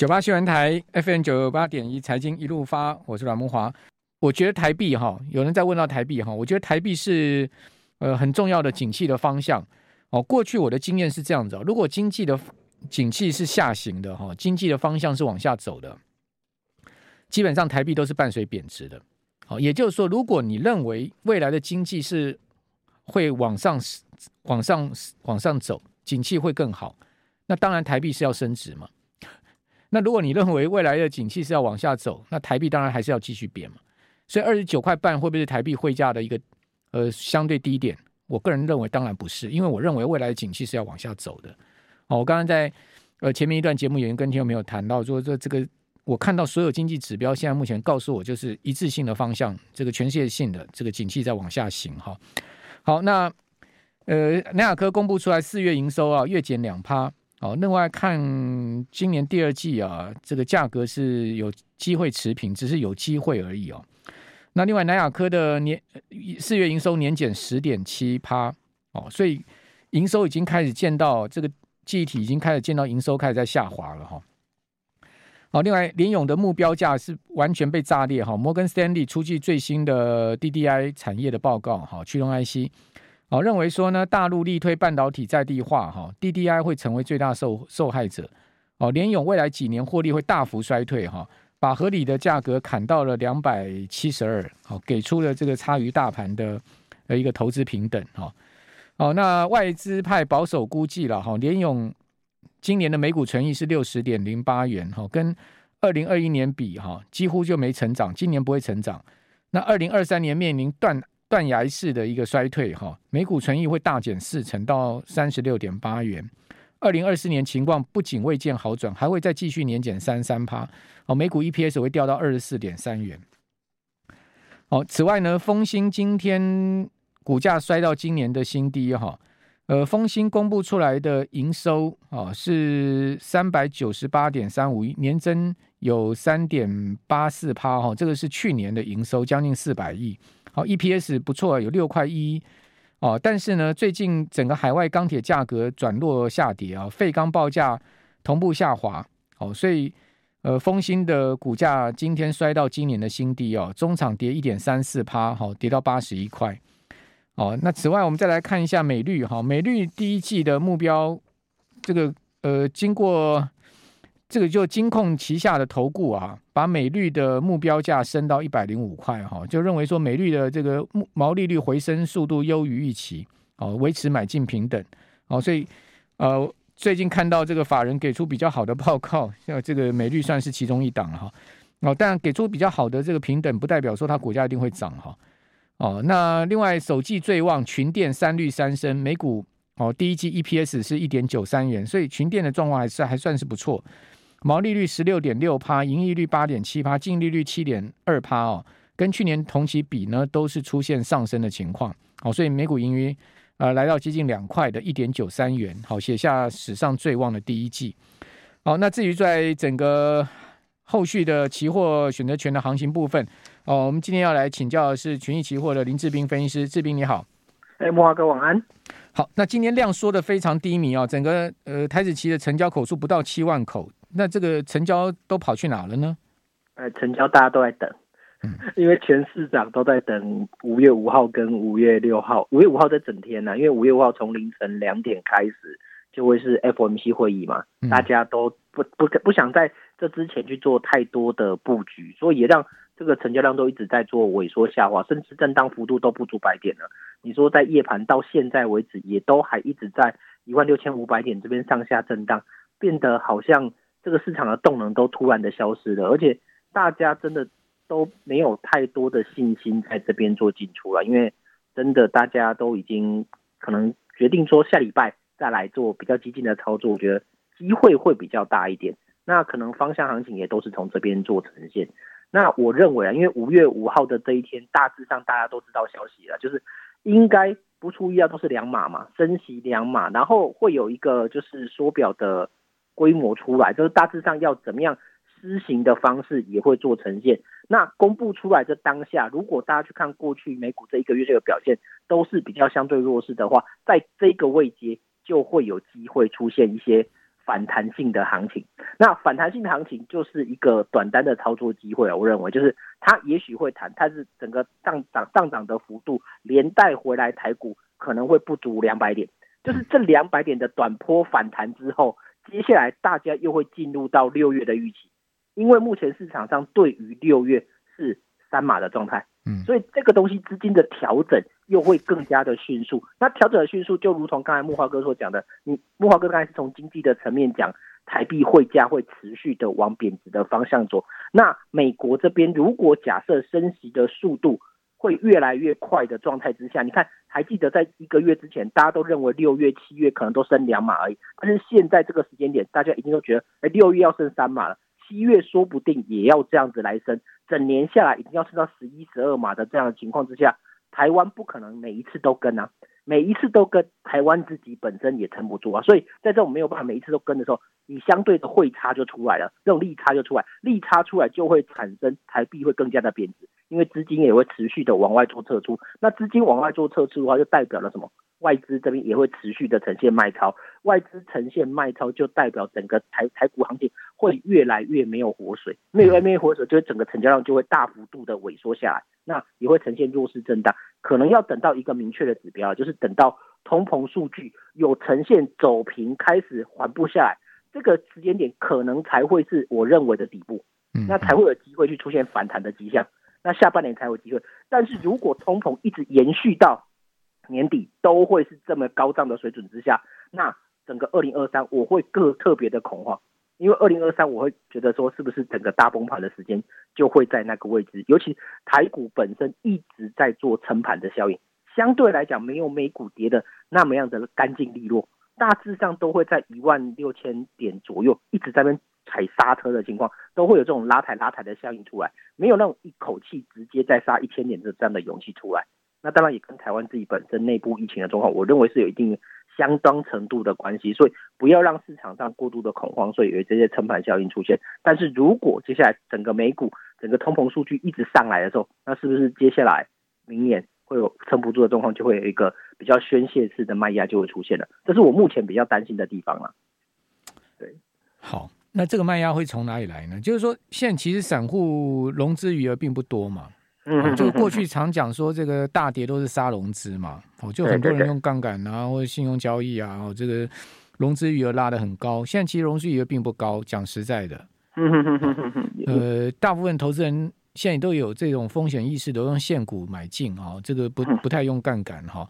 九八新闻台 FM 九八点一财经一路发，我是阮慕华。我觉得台币哈，有人在问到台币哈，我觉得台币是呃很重要的景气的方向哦。过去我的经验是这样子，如果经济的景气是下行的哈，经济的方向是往下走的，基本上台币都是伴随贬值的。好，也就是说，如果你认为未来的经济是会往上往上往上走，景气会更好，那当然台币是要升值嘛。那如果你认为未来的景气是要往下走，那台币当然还是要继续贬嘛。所以二十九块半会不会是台币汇价的一个呃相对低点？我个人认为当然不是，因为我认为未来的景气是要往下走的。哦，我刚刚在呃前面一段节目已经跟听众朋友谈到说，这这个我看到所有经济指标现在目前告诉我就是一致性的方向，这个全世界性的这个景气在往下行哈。好，那呃南亚科公布出来四月营收啊月减两趴。哦，另外看今年第二季啊，这个价格是有机会持平，只是有机会而已哦。那另外南亚科的年四月营收年减十点七趴哦，所以营收已经开始见到这个记忆体已经开始见到营收开始在下滑了哈。好，另外联咏的目标价是完全被炸裂哈。摩根斯丹利出具最新的 DDI 产业的报告哈，驱动 IC。哦，认为说呢，大陆力推半导体在地化，哈，DDI 会成为最大受受害者。哦，联咏未来几年获利会大幅衰退，哈，把合理的价格砍到了两百七十二，好，给出了这个差于大盘的呃一个投资平等，哈，好，那外资派保守估计了，哈，联咏今年的每股纯益是六十点零八元，哈，跟二零二一年比，哈，几乎就没成长，今年不会成长。那二零二三年面临断。断崖式的一个衰退，哈，每股存益会大减四成到三十六点八元。二零二四年情况不仅未见好转，还会再继续年减三三趴，哦，每股 EPS 会掉到二十四点三元。好，此外呢，丰兴今天股价摔到今年的新低，哈，呃，丰兴公布出来的营收啊是三百九十八点三五亿，年增有三点八四趴，哈，这个是去年的营收，将近四百亿。好，EPS 不错，有六块一哦。但是呢，最近整个海外钢铁价格转弱下跌啊，废钢报价同步下滑哦，所以呃，丰兴的股价今天摔到今年的新低哦，中场跌一点三四趴，好，跌到八十一块哦。那此外，我们再来看一下美绿哈，美绿第一季的目标，这个呃，经过。这个就金控旗下的投顾啊，把美绿的目标价升到一百零五块哈，就认为说美绿的这个毛利率回升速度优于预期，哦，维持买进平等，哦，所以呃最近看到这个法人给出比较好的报告，像这个美绿算是其中一档哈，哦，但给出比较好的这个平等，不代表说它股价一定会涨哈，哦，那另外首季最旺群电三绿三升，每股哦第一季 EPS 是一点九三元，所以群电的状况还是还算是不错。毛利率十六点六趴，盈利率八点七趴，净利率七点二趴哦，跟去年同期比呢，都是出现上升的情况。好，所以每股盈余呃来到接近两块的一点九三元，好，写下史上最旺的第一季。好，那至于在整个后续的期货选择权的行情部分，哦，我们今天要来请教的是群益期货的林志斌分析师，志斌你好。哎，慕驊哥晚安。好，那今天量缩的非常低迷啊，整个呃台子期的成交口数不到七万口。那这个成交都跑去哪了呢？呃，成交大家都在等，嗯，因为全市长都在等五月五号跟五月六号。五月五号这整天呢，啊，因为五月五号从凌晨两点开始就会是 FOMC 会议嘛，嗯，大家都不不不想在这之前去做太多的布局，所以也让这个成交量都一直在做萎缩下滑，甚至震荡幅度都不足百点了。你说在夜盘到现在为止，也都还一直在一万六千五百点这边上下震荡，变得好像。这个市场的动能都突然的消失了，而且大家真的都没有太多的信心在这边做进出了，因为真的大家都已经可能决定说下礼拜再来做比较激进的操作，我觉得机会会比较大一点。那可能方向行情也都是从这边做呈现。那我认为啊，因为五月五号的这一天，大致上大家都知道消息了，就是应该不出意料都是两码嘛，升息两码，然后会有一个就是缩表的。规模出来，就是大致上要怎么样施行的方式也会做呈现。那公布出来的当下，如果大家去看过去美股这一个月这个表现都是比较相对弱势的话，在这个位阶就会有机会出现一些反弹性的行情。那反弹性的行情就是一个短单的操作机会啊，我认为就是它也许会弹，但是整个上涨上涨的幅度连带回来台股可能会不足两百点，就是这两百点的短波反弹之后，接下来大家又会进入到六月的预期，因为目前市场上对于六月是三码的状态。嗯，所以这个东西资金的调整又会更加的迅速。那调整的迅速，就如同刚才木华哥所讲的，你木华哥刚才是从经济的层面讲，台币汇价会持续的往贬值的方向走。那美国这边如果假设升息的速度会越来越快的状态之下，你看还记得在一个月之前，大家都认为六月、七月可能都升两码而已，但是现在这个时间点，大家一定都觉得，哎，六月要升三码了。七月说不定也要这样子来升，整年下来一定要升到十一、十二码的这样的情况之下，台湾不可能每一次都跟啊，每一次都跟，台湾自己本身也撑不住啊，所以在这种没有办法每一次都跟的时候，你相对的汇差就出来了，这种利差就出来，利差出来就会产生台币会更加的贬值，因为资金也会持续的往外做撤出，那资金往外做撤出的话，就代表了什么？外资这边也会持续的呈现卖超，外资呈现卖超就代表整个台台股行情会越来越没有活水，越来越没有活水，就是整个成交量就会大幅度的萎缩下来，那也会呈现弱势震荡，可能要等到一个明确的指标，就是等到通膨数据有呈现走平，开始缓步下来，这个时间点可能才会是我认为的底部，那才会有机会去出现反弹的迹象，那下半年才有机会，但是如果通膨一直延续到年底都会是这么高涨的水准之下，那整个二零二三我会更特别的恐慌，因为二零二三我会觉得说是不是整个大崩盘的时间就会在那个位置，尤其台股本身一直在做撑盘的效应，相对来讲没有美股跌的那么样的干净利落，大致上都会在一万六千点左右一直在那边踩刹车的情况，都会有这种拉抬拉抬的效应出来，没有那种一口气直接再杀一千点的这样的勇气出来。那当然也跟台湾自己本身内部疫情的状况，我认为是有一定相当程度的关系，所以不要让市场上过度的恐慌，所以有这些撑盘效应出现。但是如果接下来整个美股整个通膨数据一直上来的时候，那是不是接下来明年会有撑不住的状况，就会有一个比较宣泄式的卖压就会出现了？这是我目前比较担心的地方了。对，好，那这个卖压会从哪里来呢？就是说，现在其实散户融资余额并不多嘛。嗯，就过去常讲说这个大跌都是杀融资嘛，哦，就很多人用杠杆啊，或者信用交易啊，哦，这个融资余额拉得很高。现在其实融资余额并不高，讲实在的，呃，大部分投资人现在都有这种风险意识，都用现股买进啊，这个不不太用杠杆哈。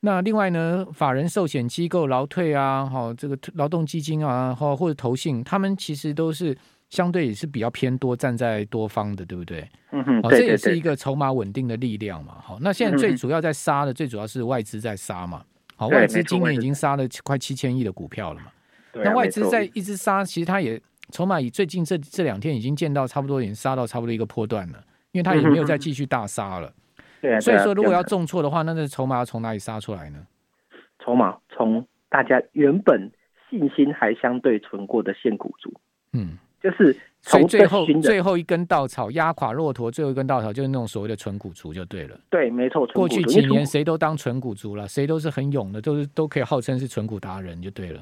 那另外呢，法人寿险机构、劳退啊，哈，这个劳动基金啊，或或者投信，他们其实都是。相对也是比较偏多，站在多方的，对不对？嗯哼，哦，这也是一个筹码稳定的力量嘛。好，那现在最主要在杀的，最主要是外资在杀嘛。好，外资今年已经杀了快七千亿的股票了嘛。那外资在一直杀，其实它也筹码以最近这这两天已经见到差不多，已经杀到差不多一个波段了，因为它也没有再继续大杀了。对，所以说如果要重挫的话，那这筹码要从哪里杀出来呢？筹码从大家原本信心还相对存过的现股族。嗯。就是所以最后最后一根稻草压垮骆驼，最后一根稻草就是那种所谓的存股族就对了。对，没错。过去几年谁都当存股族了，谁都是很勇的，都是都可以号称是存股达人就对了。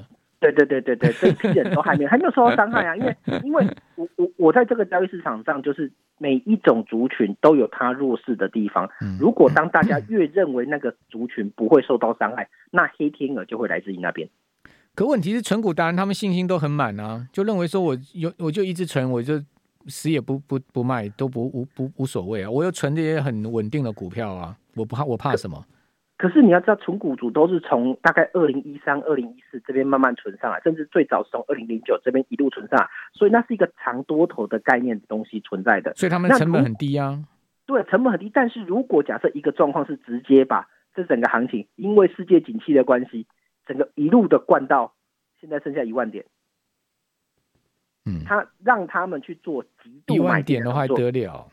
对对对对对，这一批人都还没还没有受到伤害啊，因为因为我我我在这个交易市场上，就是每一种族群都有它弱势的地方。如果当大家越认为那个族群不会受到伤害，那黑天鹅就会来自于那边。可问题是，存股达人他们信心都很满啊，就认为说我有我就一直存，我就死也不不不卖，都不无不无所谓啊。我又存这些很稳定的股票啊，我不怕我怕什么？可是你要知道，存股族都是从大概二零一三、二零一四这边慢慢存上来，甚至最早是从二零零九这边一路存上来，所以那是一个长多头的概念的东西存在的。所以他们成本很低啊。对，成本很低。但是如果假设一个状况是直接把这整个行情，因为世界景气的关系。整个一路的灌到现在剩下一万点，嗯，他让他们去做极度，一万点的话还得了，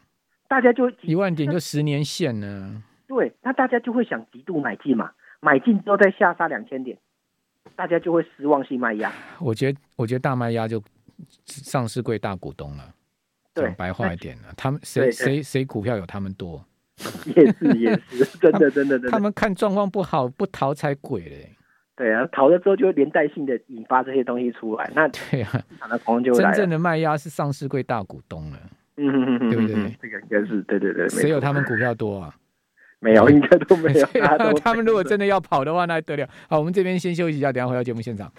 大家就一万点就十年线呢。对，那大家就会想极度买进嘛，买进之后再下杀两千点，大家就会失望性卖压。我觉得，我觉得大卖压就上市贵大股东了。对，讲白话一点了，他们谁谁谁股票有他们多？也是也 是，真的真的真的，他们看状况不好不逃才鬼嘞。对啊，逃了之后就会连带性的引发这些东西出来。那 对啊，真正的卖压是上市贵大股东了。嗯哼哼哼，对不对？这个应该是对对对。谁有他们股票多啊？没有，应该都没有。他们如果真的要跑的话，那还得了。好，我们这边先休息一下，等下回到节目现场。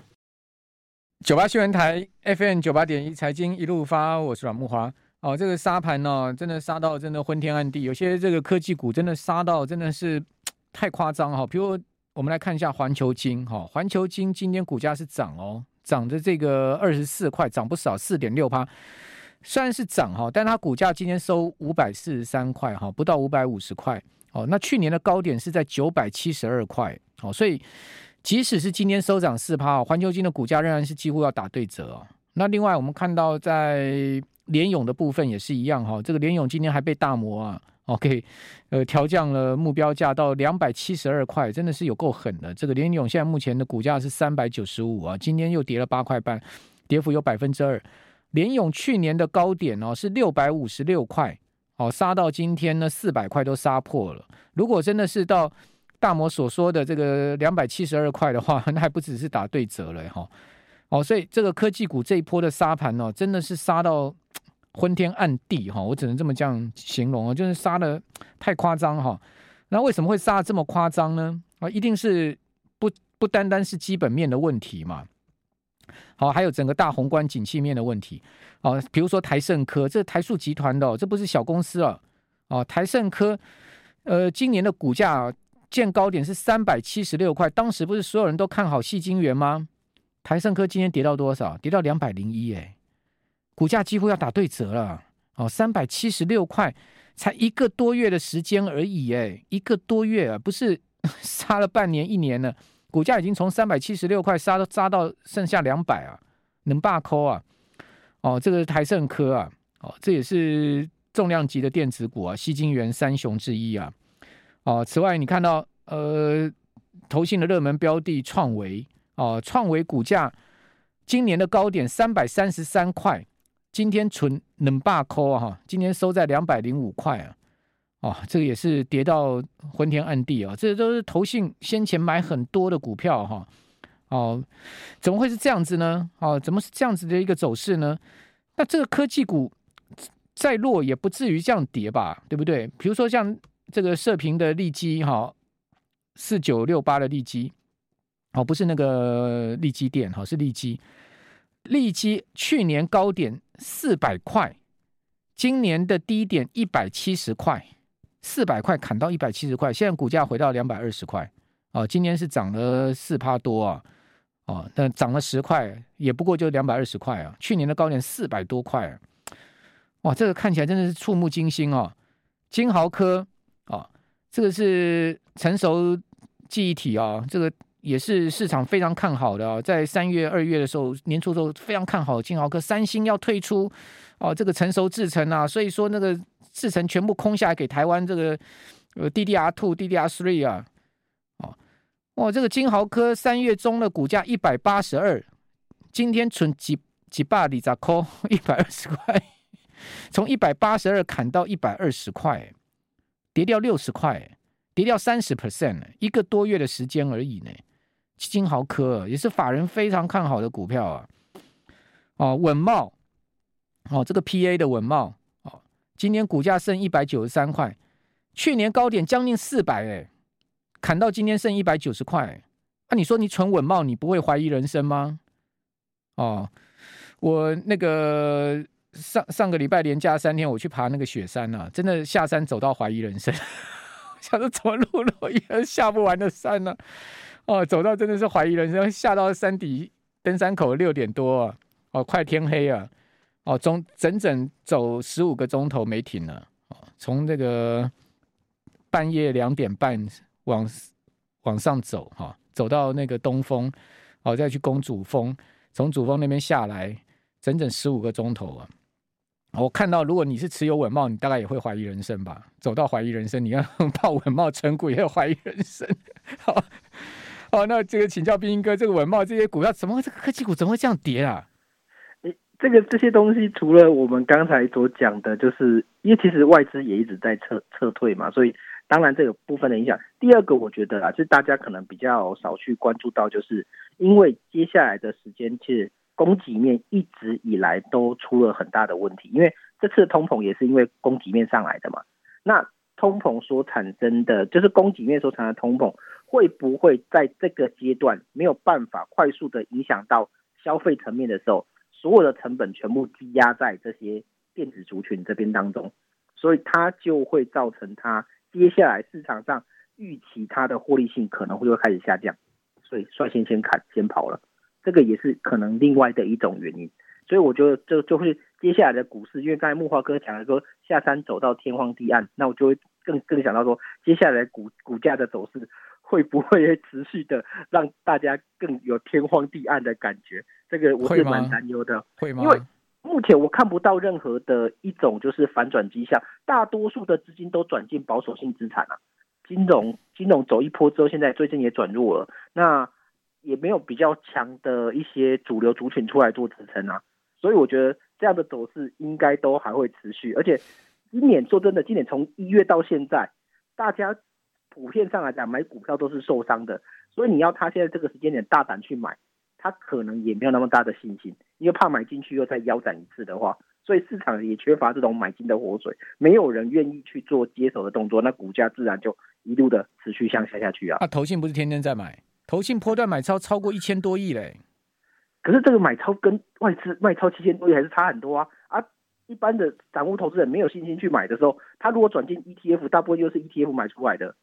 九八新闻台 FM 九八点一财经一路发，我是阮木华。哦，这个沙盘呢，真的杀到真的昏天暗地，有些这个科技股真的杀到真的是太夸张哈。比如我们来看一下环球金哈，环球金今天股价是涨哦，涨的这个二十四块，涨不少，四点六趴。虽然是涨哈，但它股价今天收五百四十三块哈，不到五百五十块哦。那去年的高点是在九百七十二块哦，所以。即使是今天收涨四趴，环球金的股价仍然是几乎要打对折哦。那另外我们看到在联咏的部分也是一样哈，这个联咏今天还被大摩啊，OK，呃调降了目标价到两百七十二块，真的是有够狠的。这个联咏现在目前的股价是三百九十五啊，今天又跌了八块半，跌幅有百分之二。联咏去年的高点哦是六百五十六块，哦杀到今天呢四百块都杀破了。如果真的是到大摩所说的这个两百七十二块的话，那还不只是打对折了哈，哦，所以这个科技股这一波的杀盘哦，真的是杀到昏天暗地哈，我只能这么这样形容啊，就是杀的太夸张哈。那为什么会杀的这么夸张呢？啊，一定是不不单单是基本面的问题嘛，好，还有整个大宏观景气面的问题哦，比如说台盛科，这台塑集团的哦，这不是小公司啊，哦，台盛科，呃，今年的股价。见高点是三百七十六块，当时不是所有人都看好矽晶圆吗？台盛科今天跌到多少？跌到两百零一，哎，股价几乎要打对折了。哦，三百七十六块，才一个多月的时间而已，哎，一个多月啊，不是 杀了半年一年了，股价已经从三百七十六块杀到杀到剩下两百啊，能罢抠啊？哦，这个是台盛科啊，哦，这也是重量级的电子股啊，矽晶圆三雄之一啊。哦，此外，你看到呃，投信的热门标的创维哦，创维股价今年的高点三百三十三块，今天纯冷霸抠啊，哈，今天收在两百零五块啊，哦，这个也是跌到昏天暗地啊，这都是投信先前买很多的股票哈，哦，怎么会是这样子呢？哦，怎么是这样子的一个走势呢？那这个科技股再弱也不至于这样跌吧，对不对？比如说像。这个射频的利基哈，四九六八的利基，哦，不是那个利基店哈，是利基。利基去年高点四百块，今年的低点一百七十块，四百块砍到一百七十块，现在股价回到两百二十块，哦，今年是涨了四趴多啊，哦，但涨了十块，也不过就两百二十块啊，去年的高点四百多块，哇，这个看起来真的是触目惊心哦，晶豪科。啊，这个是成熟记忆体啊，这个也是市场非常看好的啊。在三月、二月的时候，年初的时候非常看好金豪科，三星要退出哦，这个成熟制程啊，所以说那个制程全部空下来给台湾这个呃 DDR two、DDR three 啊，哦，哇，这个金豪科三月中的股价一百八十二，今天存几几百里扎扣一百二十块，从一百八十二砍到一百二十块。跌掉六十块，跌掉三十 percent，一个多月的时间而已呢。金豪科也是法人非常看好的股票啊。哦，稳茂，哦，这个 PA 的稳茂，今年股价剩一百九十三块，去年高点将近四百，哎，砍到今天剩一百九十块。那、啊、你说你存稳懋，你不会怀疑人生吗？哦，我那个。上上个礼拜连假三天，我去爬那个雪山啊，真的下山走到怀疑人生，想说怎么路路也下不完的山呢、啊？哦，走到真的是怀疑人生，下到山底登山口六点多啊，哦，快天黑啊，哦，中整整走十五个钟头没停了，哦，从这个半夜两点半往往上走哈、走到那个东峰，哦，再去攻主峰，从主峰那边下来，整整十五个钟头啊。我看到，如果你是持有稳懋，你大概也会怀疑人生吧？走到怀疑人生，你看报 稳懋存股也要怀疑人生。好，好，那这个请教兵哥，这个稳懋这些股票怎么会这个科技股怎么会这样跌啊？这个这些东西除了我们刚才所讲的，就是因为其实外资也一直在撤撤退嘛，所以当然这个部分的影响。第二个，我觉得啊，就是大家可能比较少去关注到，就是因为接下来的时间，其实供给面一直以来都出了很大的问题，因为这次通膨也是因为供给面上来的嘛。那通膨所产生的，就是供给面所产生的通膨，会不会在这个阶段没有办法快速的影响到消费层面的时候，所有的成本全部积压在这些电子族群这边当中，所以它就会造成它接下来市场上预期它的获利性可能会会开始下降，所以率先先砍先跑了，这个也是可能另外的一种原因。所以我觉得这就会接下来的股市，因为刚才木华哥讲了说下山走到天荒地暗，那我就会更更想到说，接下来股股价的走势会不会持续的让大家更有天荒地暗的感觉？这个我是蛮担忧的，会吗？因为目前我看不到任何的一种就是反转迹象，大多数的资金都转进保守性资产啊，金融金融走一波之后，现在最近也转弱了，那也没有比较强的一些主流族群出来做支撑啊。所以我觉得这样的走势应该都还会持续，而且今年说真的，今年从一月到现在，大家普遍上来讲买股票都是受伤的，所以你要他现在这个时间点大胆去买，他可能也没有那么大的信心，因为怕买进去又再腰斩一次的话，所以市场也缺乏这种买进的活水，没有人愿意去做接手的动作，那股价自然就一路的持续向下下去啊。那、啊、投信不是天天在买，投信波段买超超过一千多亿嘞。可是这个买超跟外资卖超七千多亿还是差很多啊！啊，一般的散户投资人没有信心去买的时候，他如果转进 ETF，大部分就是 ETF 买出来的，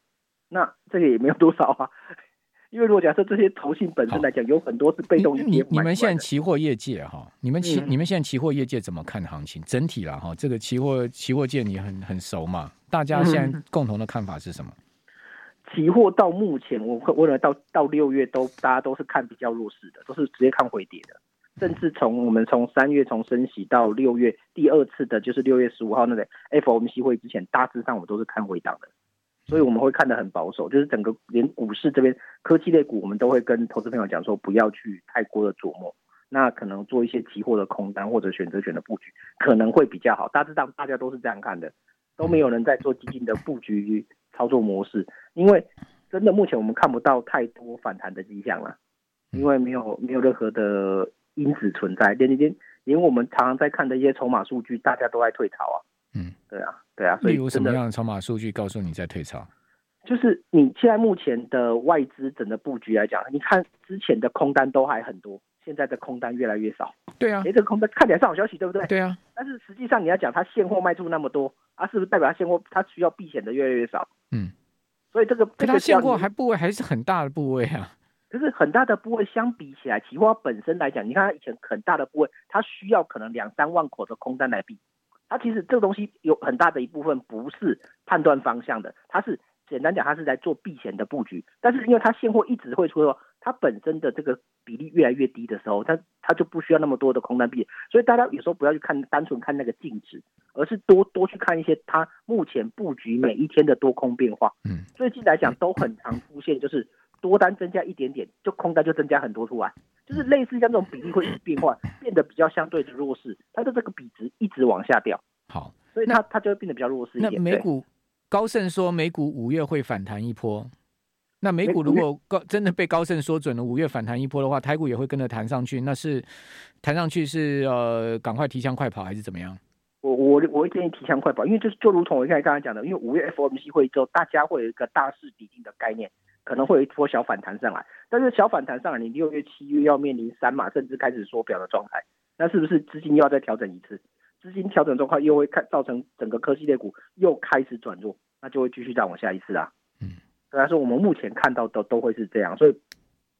那这个也没有多少啊。因为如果假设这些投信本身来讲，有很多是被动的。你你们现在期货业界哈，你们期、嗯、你们现在期货业界怎么看行情？整体啦哈，这个期货期货界你很很熟嘛？大家现在共同的看法是什么？嗯期货到目前，我我认为到到六月都大家都是看比较弱势的，都是直接看回跌的。甚至从我们从三月从升息到六月第二次的，就是六月十五号那个 FOMC 会之前，大致上我们都是看回档的。所以我们会看得很保守，就是整个连股市这边科技类股，我们都会跟投资朋友讲说，不要去太过的琢磨。那可能做一些期货的空单或者选择权的布局，可能会比较好。大致上大家都是这样看的，都没有人在做基金的布局。操作模式，因为真的目前我们看不到太多反弹的迹象了，因为没有没有任何的因子存在，连连连我们常常在看的一些筹码数据，大家都在退潮啊。嗯，对啊，对啊。所以有什么样的筹码数据告诉你在退潮？就是你现在目前的外资整个布局来讲，你看之前的空单都还很多，现在的空单越来越少。对啊，哎，这个空单看起来是好消息，对不对？对啊。但是实际上你要讲它现货卖出那么多，啊，是不是代表它现货它需要避险的越来越少？嗯，所以这个，这个它现货还部位还是很大的部位啊。可是很大的部位相比起来，期货本身来讲，你看它以前很大的部位，它需要可能两三万口的空单来避。它其实这个东西有很大的一部分不是判断方向的，它是简单讲，它是在做避险的布局。但是因为它现货一直会出，它本身的这个比例越来越低的时候，它它就不需要那么多的空单避险。所以大家有时候不要去看单纯看那个净值，而是多多去看一些它目前布局每一天的多空变化。嗯，最近来讲都很常出现，就是多单增加一点点，就空单就增加很多出来，就是类似像这种比例会一直变化，变得比较相对的弱势，它的这个比值一直往下掉。好，所以它它就会变得比较弱势一点。那美股高盛说美股五月会反弹一波。那美股如果高真的被高盛说准了五月反弹一波的话，台股也会跟着弹上去。那是弹上去是呃赶快提枪快跑还是怎么样？我我我会建议提枪快跑，因为就是就如同我刚才刚才讲的，因为五月 FOMC 会议之后，大家会有一个大势底定的概念，可能会有一波小反弹上来。但是小反弹上来，你六月七月要面临三码甚至开始缩表的状态，那是不是资金又要再调整一次？资金调整状况又会看造成整个科技类股又开始转弱，那就会继续再往下一次啊。嗯。所以说，我们目前看到的都会是这样，所以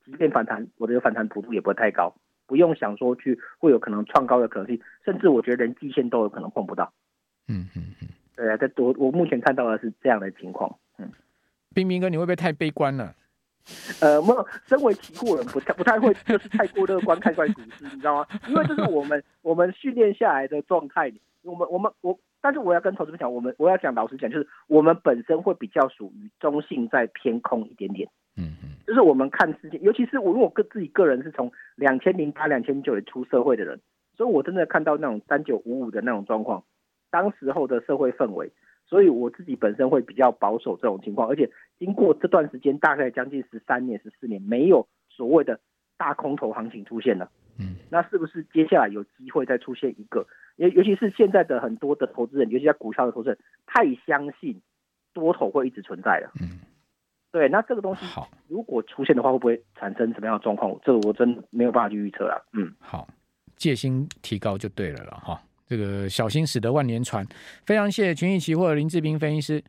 即便反弹，我的反弹幅度也不会太高，不用想说去会有可能创高的可能性，甚至我觉得连季线都有可能碰不到。嗯嗯嗯，对啊，这我我目前看到的是这样的情况。嗯，彬彬哥，你会不会太悲观了？呃，没有，身为期货人不太不太会就是太过乐观看待股市，你知道吗？因为这是我们 我们训练下来的状态，我们我们我。但是我要跟投资们讲，我们我要讲老实讲，就是我们本身会比较属于中性，在偏空一点点。嗯嗯，就是我们看世界，尤其是我因为我个自己个人是从两千零八、两千九也出社会的人，所以我真的看到那种三九五五的那种状况，当时候的社会氛围，所以我自己本身会比较保守这种情况，而且经过这段时间大概将近十三年、十四年，没有所谓的大空头行情出现了。嗯，那是不是接下来有机会再出现一个？尤尤其是现在的很多的投资人，尤其在股票的投资人，太相信多头会一直存在了。嗯，对，那这个东西好，如果出现的话，会不会产生什么样的状况？这个我真没有办法去预测了。嗯，好，戒心提高就对了了哈。这个小心驶得万年船，非常谢谢群益期货林志斌分析师。